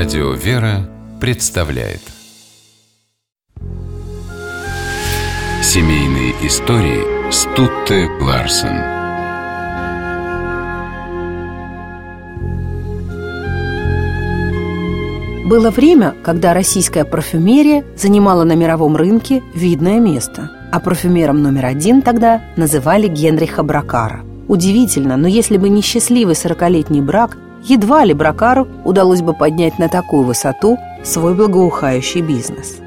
Радио «Вера» представляет Семейные истории Стутте Ларсен Было время, когда российская парфюмерия занимала на мировом рынке видное место, а парфюмером номер один тогда называли Генриха Бракара. Удивительно, но если бы не счастливый сорокалетний брак, едва ли Бракару удалось бы поднять на такую высоту свой благоухающий бизнес.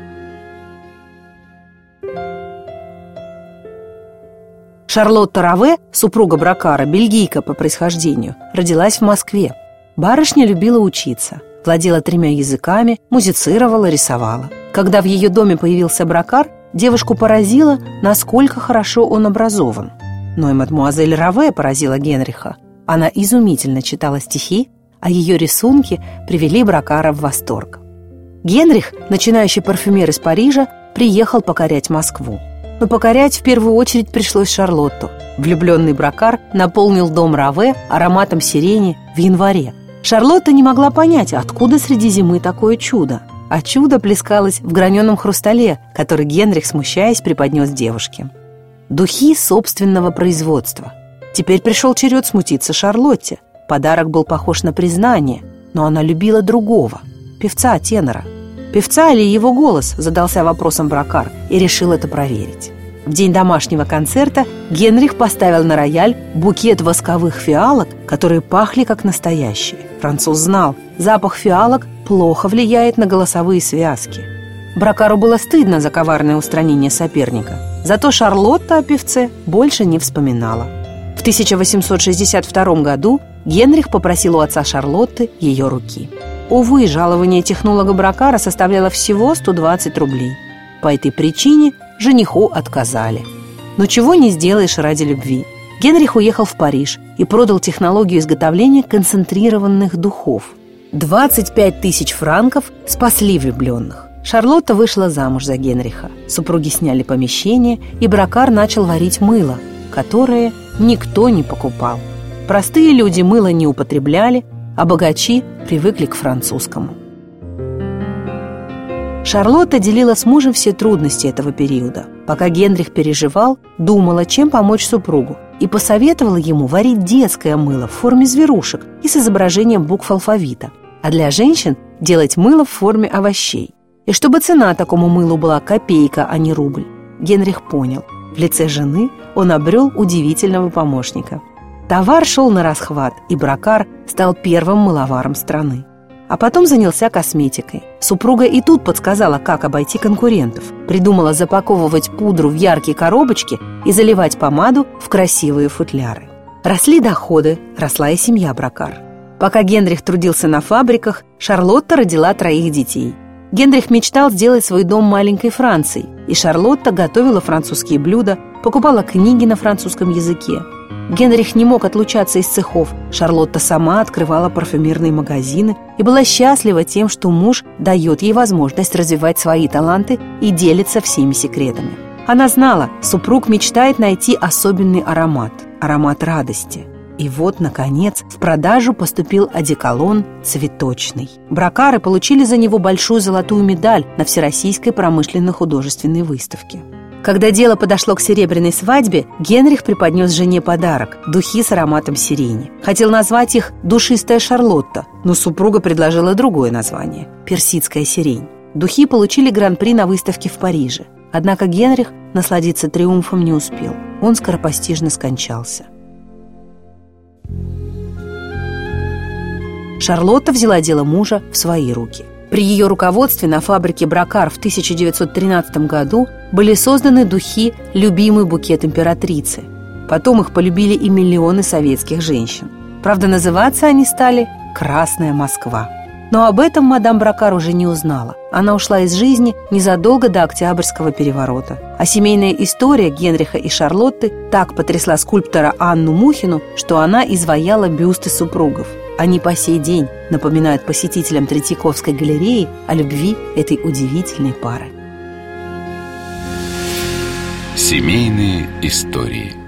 Шарлотта Раве, супруга Бракара, бельгийка по происхождению, родилась в Москве. Барышня любила учиться, владела тремя языками, музицировала, рисовала. Когда в ее доме появился Бракар, девушку поразило, насколько хорошо он образован. Но и мадмуазель Раве поразила Генриха. Она изумительно читала стихи, а ее рисунки привели Бракара в восторг. Генрих, начинающий парфюмер из Парижа, приехал покорять Москву. Но покорять в первую очередь пришлось Шарлотту. Влюбленный Бракар наполнил дом Раве ароматом сирени в январе. Шарлотта не могла понять, откуда среди зимы такое чудо. А чудо плескалось в граненом хрустале, который Генрих, смущаясь, преподнес девушке. Духи собственного производства. Теперь пришел черед смутиться Шарлотте. Подарок был похож на признание, но она любила другого – певца-тенора. Певца или его голос, задался вопросом Бракар и решил это проверить. В день домашнего концерта Генрих поставил на рояль букет восковых фиалок, которые пахли как настоящие. Француз знал, запах фиалок плохо влияет на голосовые связки. Бракару было стыдно за коварное устранение соперника. Зато Шарлотта о певце больше не вспоминала. В 1862 году Генрих попросил у отца Шарлотты ее руки. Увы, жалование технолога Бракара составляло всего 120 рублей. По этой причине жениху отказали. Но чего не сделаешь ради любви. Генрих уехал в Париж и продал технологию изготовления концентрированных духов. 25 тысяч франков спасли влюбленных. Шарлотта вышла замуж за Генриха. Супруги сняли помещение, и Бракар начал варить мыло, которое никто не покупал. Простые люди мыло не употребляли, а богачи привыкли к французскому. Шарлотта делила с мужем все трудности этого периода. Пока Генрих переживал, думала, чем помочь супругу, и посоветовала ему варить детское мыло в форме зверушек и с изображением букв алфавита, а для женщин делать мыло в форме овощей. И чтобы цена такому мылу была копейка, а не рубль. Генрих понял. В лице жены он обрел удивительного помощника. Товар шел на расхват, и Бракар стал первым мыловаром страны. А потом занялся косметикой. Супруга и тут подсказала, как обойти конкурентов. Придумала запаковывать пудру в яркие коробочки и заливать помаду в красивые футляры. Росли доходы, росла и семья Бракар. Пока Генрих трудился на фабриках, Шарлотта родила троих детей. Генрих мечтал сделать свой дом маленькой Францией, и Шарлотта готовила французские блюда, покупала книги на французском языке. Генрих не мог отлучаться из цехов. Шарлотта сама открывала парфюмерные магазины и была счастлива тем, что муж дает ей возможность развивать свои таланты и делится всеми секретами. Она знала, супруг мечтает найти особенный аромат – аромат радости – и вот, наконец, в продажу поступил одеколон «Цветочный». Бракары получили за него большую золотую медаль на Всероссийской промышленно-художественной выставке. Когда дело подошло к серебряной свадьбе, Генрих преподнес жене подарок – духи с ароматом сирени. Хотел назвать их «Душистая Шарлотта», но супруга предложила другое название – «Персидская сирень». Духи получили гран-при на выставке в Париже. Однако Генрих насладиться триумфом не успел. Он скоропостижно скончался. Шарлотта взяла дело мужа в свои руки. При ее руководстве на фабрике «Бракар» в 1913 году были созданы духи «Любимый букет императрицы». Потом их полюбили и миллионы советских женщин. Правда, называться они стали «Красная Москва». Но об этом мадам Бракар уже не узнала. Она ушла из жизни незадолго до Октябрьского переворота. А семейная история Генриха и Шарлотты так потрясла скульптора Анну Мухину, что она изваяла бюсты супругов – они по сей день напоминают посетителям Третьяковской галереи о любви этой удивительной пары. Семейные истории –